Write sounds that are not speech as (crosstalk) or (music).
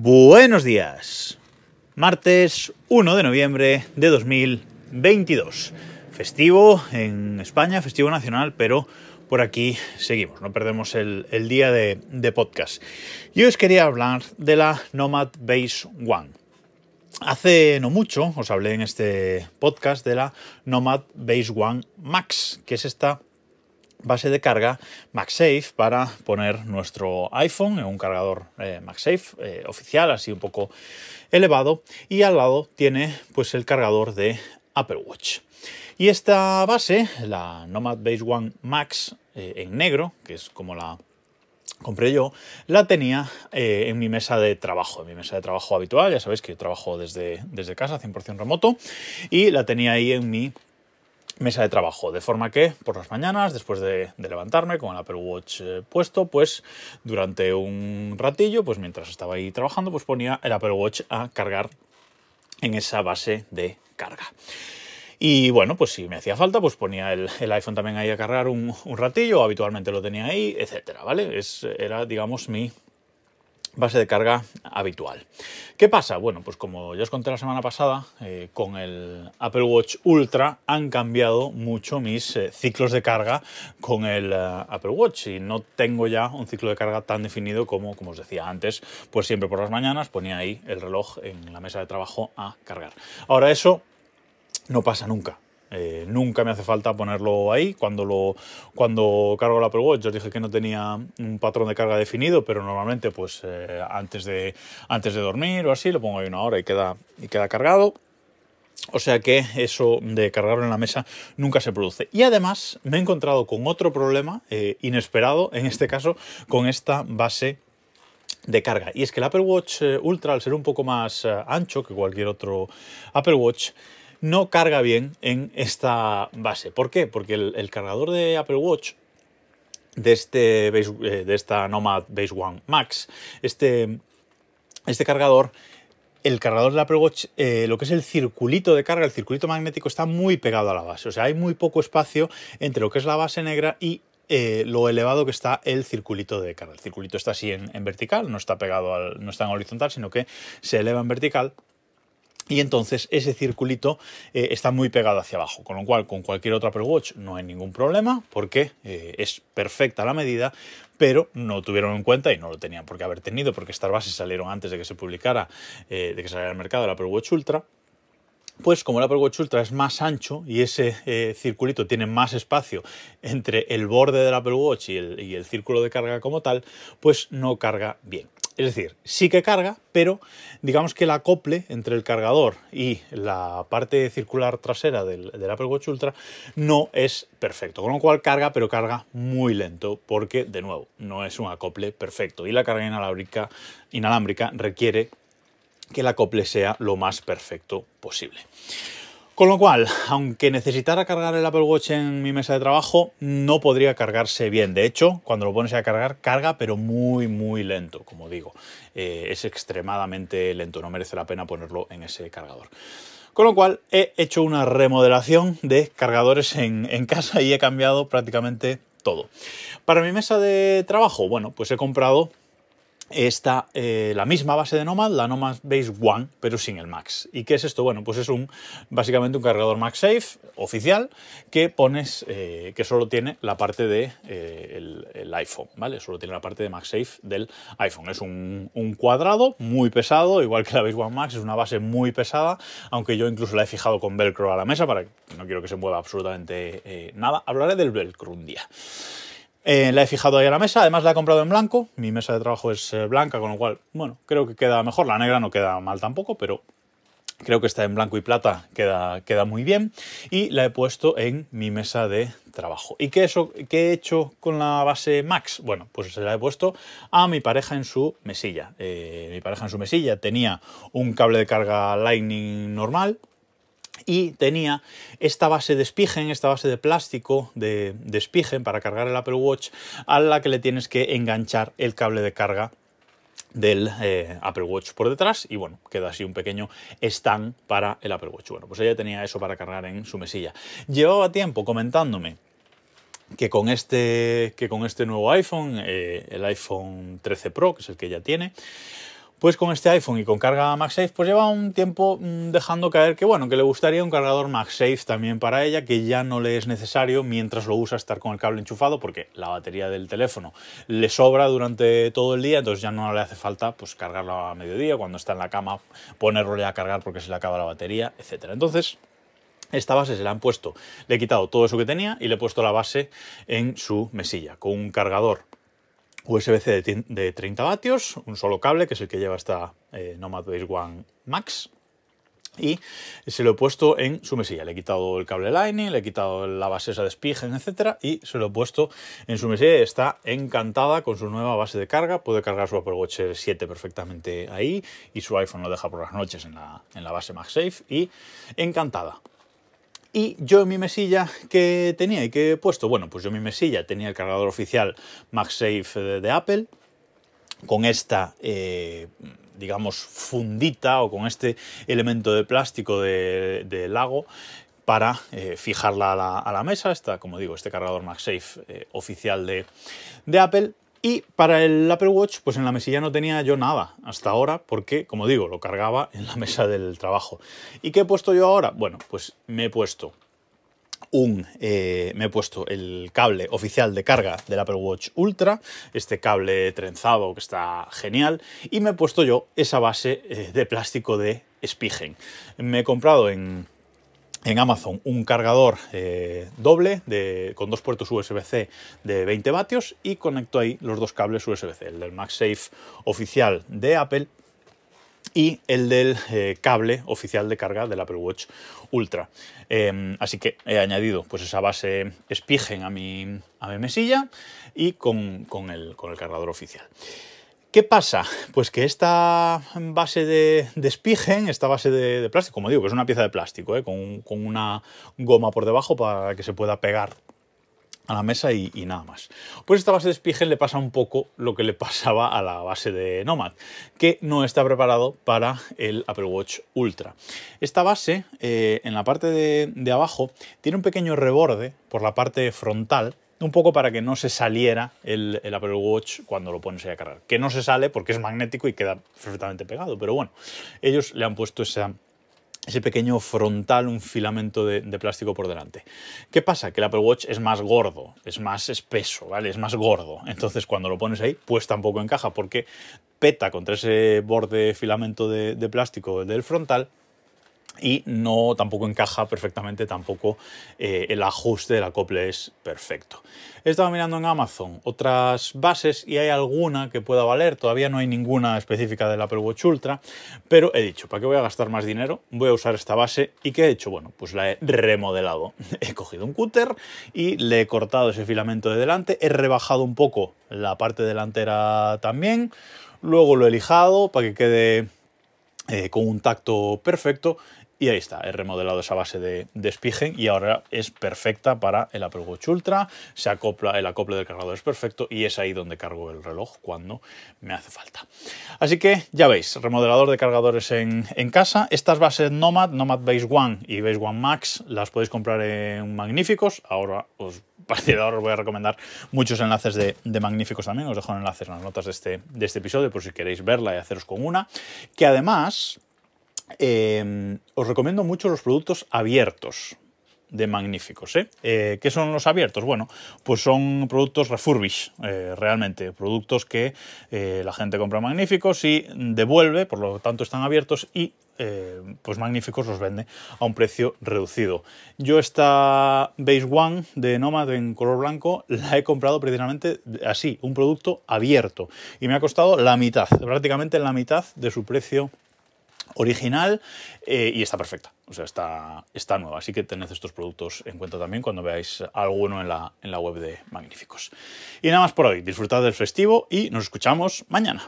Buenos días. Martes 1 de noviembre de 2022. Festivo en España, festivo nacional, pero por aquí seguimos, no perdemos el, día de, de, podcast. Yo os quería hablar de la Nomad Base One. Hace no mucho os hablé en este podcast de la Nomad Base One Max, que es esta base de carga MagSafe para poner nuestro iPhone en un cargador eh, MagSafe eh, oficial, así un poco elevado, y al lado tiene pues el cargador de Apple Watch. Y esta base, la Nomad Base One Max eh, en negro, que es como la compré yo, la tenía eh, en mi mesa de trabajo, en mi mesa de trabajo habitual, ya sabéis que yo trabajo desde, desde casa, 100% remoto, y la tenía ahí en mi mesa de trabajo, de forma que por las mañanas, después de, levantarme con el Apple Watch eh, puesto, pues durante un ratillo, pues mientras estaba ahí trabajando, pues ponía el Apple Watch a cargar en esa base de carga. Y bueno, pues si me hacía falta, pues ponía el, iPhone también ahí a cargar un, ratillo, habitualmente lo tenía ahí, etcétera, ¿vale? Era, digamos, mi base de carga habitual. ¿Qué pasa? Bueno, pues como ya os conté la semana pasada, eh, con el Apple Watch Ultra han cambiado mucho mis eh, ciclos de carga con el uh, Apple Watch y no tengo ya un ciclo de carga tan definido como, como os decía antes, pues siempre por las mañanas ponía ahí el reloj en la mesa de trabajo a cargar. Ahora eso no pasa nunca. Eh, nunca me hace falta ponerlo ahí. Cuando, lo, cuando cargo el Apple Watch, yo dije que no tenía un patrón de carga definido, pero normalmente pues eh, antes, de, antes de dormir o así, lo pongo ahí una hora y queda, y queda cargado. O sea que eso de cargarlo en la mesa nunca se produce. Y además me he encontrado con otro problema eh, inesperado, en este caso con esta base de carga. Y es que el Apple Watch Ultra, al ser un poco más ancho que cualquier otro Apple Watch, no carga bien en esta base. ¿Por qué? Porque el, cargador de Apple Watch de, este eh, de esta Nomad Base One Max, este, este cargador, el cargador del Apple Watch, eh, lo que es el circulito de carga, el circulito magnético está muy pegado a la base. O sea, hay muy poco espacio entre lo que es la base negra y eh, lo elevado que está el circulito de carga. El circulito está así en, en vertical, no está pegado al, no está en horizontal, sino que se eleva en vertical y entonces ese circulito eh, está muy pegado hacia abajo, con lo cual con cualquier otro Apple Watch no hay ningún problema porque eh, es perfecta la medida, pero no tuvieron en cuenta y no lo tenían por qué haber tenido porque estas bases salieron antes de que se publicara, eh, de que saliera al mercado el Apple Watch Ultra. Pues como el Apple Watch Ultra es más ancho y ese circulito tiene más espacio entre el borde del Apple Watch y el círculo de carga como tal, pues no carga bien. Es decir, sí que carga, pero digamos que el acople entre el cargador y la parte circular trasera del, Apple Watch Ultra no es perfecto. Con lo cual carga, pero carga muy lento, porque, de nuevo, no es un acople perfecto. Y la carga inalámbrica requiere que el acople sea lo más perfecto posible. Con lo cual, aunque necesitara cargar el Apple Watch en mi mesa de trabajo, no podría cargarse bien. De hecho, cuando lo pones a cargar, carga, pero muy, muy lento, como digo. Eh, es extremadamente lento, no merece la pena ponerlo en ese cargador. Con lo cual, he hecho una remodelación de cargadores en, en casa y he cambiado prácticamente todo. Para mi mesa de trabajo, bueno, pues he comprado está eh, la misma base de Nomad, la Nomad Base One, pero sin el Max. ¿Y qué es esto? Bueno, pues es un básicamente un cargador MagSafe oficial que pones, eh, que solo tiene la parte de eh, el, iPhone, ¿vale? Solo tiene la parte de MagSafe del iPhone. Es un, un, cuadrado muy pesado, igual que la Base One Max, es una base muy pesada, aunque yo incluso la he fijado con velcro a la mesa para que no quiero que se mueva absolutamente nada. Hablaré del velcro un día. Eh, la he fijado ahí a la mesa, además la he comprado en blanco, mi mesa de trabajo es eh, blanca, con lo cual, bueno, creo que queda mejor, la negra no queda mal tampoco, pero creo que está en blanco y plata, queda, queda muy bien, y la he puesto en mi mesa de trabajo. ¿Y qué, eso, qué he hecho con la base Max? Bueno, pues se la he puesto a mi pareja en su mesilla. Eh, mi pareja en su mesilla tenía un cable de carga Lightning normal, y tenía esta base de Spigen, esta base de plástico de, de para cargar el Apple Watch a la que le tienes que enganchar el cable de carga del eh, Apple Watch por detrás y bueno, queda así un pequeño stand para el Apple Watch. Bueno, pues ella tenía eso para cargar en su mesilla. Llevaba tiempo comentándome que con este, que con este nuevo iPhone, eh, el iPhone 13 Pro, que es el que ella tiene, pues con este iPhone y con carga MagSafe, pues lleva un tiempo mm, dejando caer que bueno, que le gustaría un cargador MagSafe también para ella, que ya no le es necesario mientras lo usa estar con el cable enchufado, porque la batería del teléfono le sobra durante todo el día, entonces ya no le hace falta pues cargarlo a mediodía, cuando está en la cama, ponerlo ya a cargar porque se le acaba la batería, etcétera. Entonces, esta base se la han puesto, le he quitado todo eso que tenía y le he puesto la base en su mesilla, con un cargador USB-C de 30 vatios, un solo cable, que es el que lleva esta eh, Nomad Base One Max. Y se lo he puesto en su mesilla. Le he quitado el cable Lightning, le he quitado la base esa de Spigen, etc. Y se lo he puesto en su mesilla. Está encantada con su nueva base de carga. Puede cargar su Apple Watch 7 perfectamente ahí. Y su iPhone lo deja por las noches en la, en la base MagSafe. Y encantada. Y yo en mi mesilla que tenía y que he puesto, bueno, pues yo en mi mesilla tenía el cargador oficial MagSafe de, Apple, con esta, eh, digamos, fundita o con este elemento de plástico de, lago para eh, fijarla a la, mesa. Está, como digo, este cargador MagSafe eh, oficial de, de Apple. Y para el Apple Watch, pues en la mesilla no tenía yo nada hasta ahora, porque, como digo, lo cargaba en la (laughs) mesa del trabajo. ¿Y qué he puesto yo ahora? Bueno, pues me he puesto un, eh, me he puesto el cable oficial de carga del Apple Watch Ultra, este cable trenzado que está genial, y me he puesto yo esa base eh, de plástico de Spigen. Me he comprado en en Amazon un cargador eh, doble de, con dos puertos USB-C de 20 vatios y conecto ahí los dos cables USB-C, el del MagSafe oficial de Apple y el del eh, cable oficial de carga del Apple Watch Ultra. Em, así que he añadido pues, esa base Spigen a mi, a mi mesilla y con, el, con el cargador oficial. ¿Qué pasa? Pues que esta base de, de esta base de, plástico, como digo, que es una pieza de plástico, ¿eh? con, una goma por debajo para que se pueda pegar a la mesa y, nada más. Pues esta base de Spigen le pasa un poco lo que le pasaba a la base de Nomad, que no está preparado para el Apple Watch Ultra. Esta base, eh, en la parte de abajo, tiene un pequeño reborde por la parte frontal, un poco para que no se saliera el, Apple Watch cuando lo pones ahí a cargar. Que no se sale porque es magnético y queda perfectamente pegado, pero bueno, ellos le han puesto ese pequeño frontal, un filamento de, plástico por delante. ¿Qué pasa? Que el Apple Watch es más gordo, es más espeso, ¿vale? Es más gordo. Entonces cuando lo pones ahí, pues tampoco encaja porque peta contra ese borde filamento de, de plástico del frontal y no tampoco encaja perfectamente, tampoco eh, el ajuste del acople es perfecto. He estado mirando en Amazon otras bases y hay alguna que pueda valer, todavía no hay ninguna específica del Apple Watch Ultra, pero he dicho, ¿para qué voy a gastar más dinero? Voy a usar esta base y ¿qué he hecho? Bueno, pues la he remodelado. (laughs) He cogido un cúter y le he cortado ese filamento de delante, he rebajado un poco la parte delantera también, luego lo he lijado para que quede eh, con un tacto perfecto y ahí está, he remodelado esa base de, de Spigen y ahora es perfecta para el Apple Watch Ultra. Se acopla, el acople del cargador es perfecto y es ahí donde cargo el reloj cuando me hace falta. Así que ya veis, remodelador de cargadores en, casa. Estas bases Nomad, Nomad Base One y Base One Max las podéis comprar en Magníficos. Ahora os ahora os voy a recomendar muchos enlaces de, Magníficos también. Os dejo enlaces en las notas de este, de este episodio por si queréis verla y haceros con una. Que además Em, os recomiendo mucho los productos abiertos de magníficos. ¿eh? ¿eh? qué son los abiertos? Bueno, pues son productos refurbish, eh, realmente, productos que la gente compra magníficos y devuelve, por lo tanto están abiertos y pues magníficos los vende a un precio reducido. Yo esta Base One de Nomad en color blanco la he comprado precisamente así, un producto abierto y me ha costado la mitad, prácticamente la mitad de su precio original eh, y está perfecta, o sea, está, está nueva. Así que tened estos productos en cuenta también cuando veáis alguno en la, en la web de Magníficos. Y nada más por hoy, disfrutad del festivo y nos escuchamos mañana.